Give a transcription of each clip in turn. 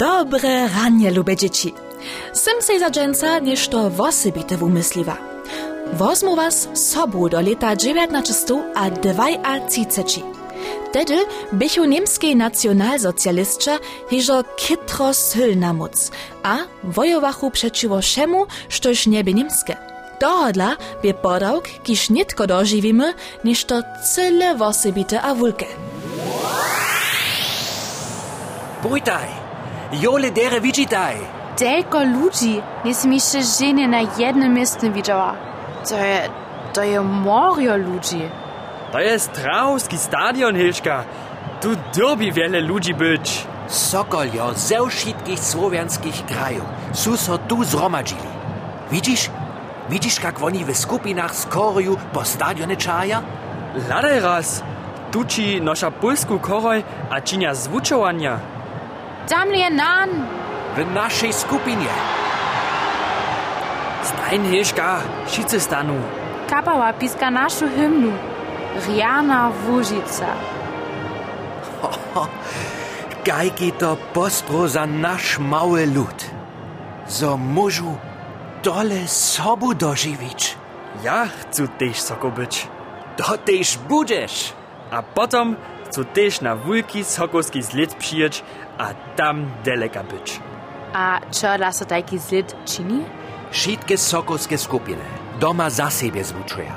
Dobre ranie, lube dzieci. Sem se za dżęca nieszto wosybite wumysliwa. Wozmu was sobu do leta 1932. Tedy bychu niemskiej nacjonalsocjalistča hižo kitro sylna moc, a wojowachu przeciwko všemu, štož nieby niemskie. Dohodla by podawk, kiż nitko dożywimy, niż to cyle wosybite a wulke. Bujtaj! Jole dere widzitaj! Delko ludzi, nisem jeszcze żeny na jednym miejscu widziała. To je, to je morio ludzi. To jest Trauski stadion, Hilška. Tu dobi wiele ludzi być. Sokoljo ze wszystkich słowiańskich krajów su so tu zromadzili. Widzisz? Widzisz, jak oni w skupinach skorują po stadionie czaja? Ladaj raz. Tu ci nosza polsku koroj a činia zvučovania. Tam je nan. W naszej skupinie. Stajn, Hilška, šice stanu. Kapała piska našu hymnu. Riana Wóžica. Gajki to postro za nasz mały lud. So możu dole sobu dożywić. Ja chcę też soko być. To też budesz. A potom chcę też na wulki sokolski zlit przyjeć, a tam daleka być. A čo da so taki zid čini? Wszystkie sokolskie skupiny doma za siebie zwuczują.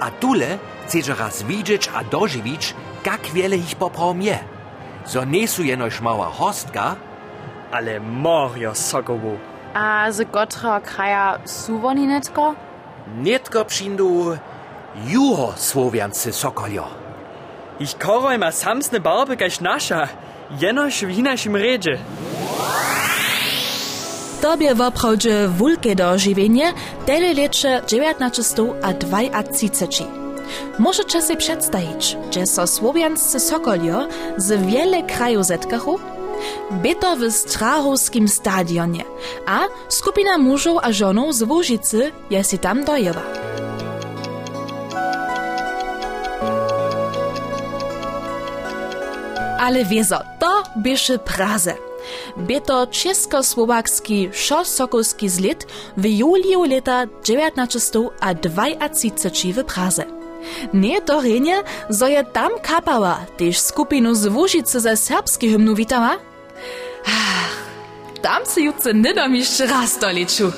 A tule chcesz raz widzieć a dożywić, jak wiele ich poprom je. So nie jenoś mała hostka, Ale morio sokowu. A z gotra kraja su woni netko? Nitko přindu juho słowianscy sokoljo. Ich koroj ma samsne barby kaž nasza. Jenož w naszym redzie. Tobie woprawdzie wulkie dożywienie tyle lecze 1932. Możecie sobie przedstawić, że so słowianscy sokolio z wiele krajów zetkachu? Byto w Strahowskim stadionie, a skupina mużów a żonów z Łużycy je si tam dojęła. Ale wiezo, to byszy Praze. Byto czesko-słowacki szosokolski zlit w juliu leta 1932 w Praze. Nie to renie, zo je tam kapała, też skupinu z Łużycy ze serbski hymnu witała? Ach, tam se jutce nie raz doliczu.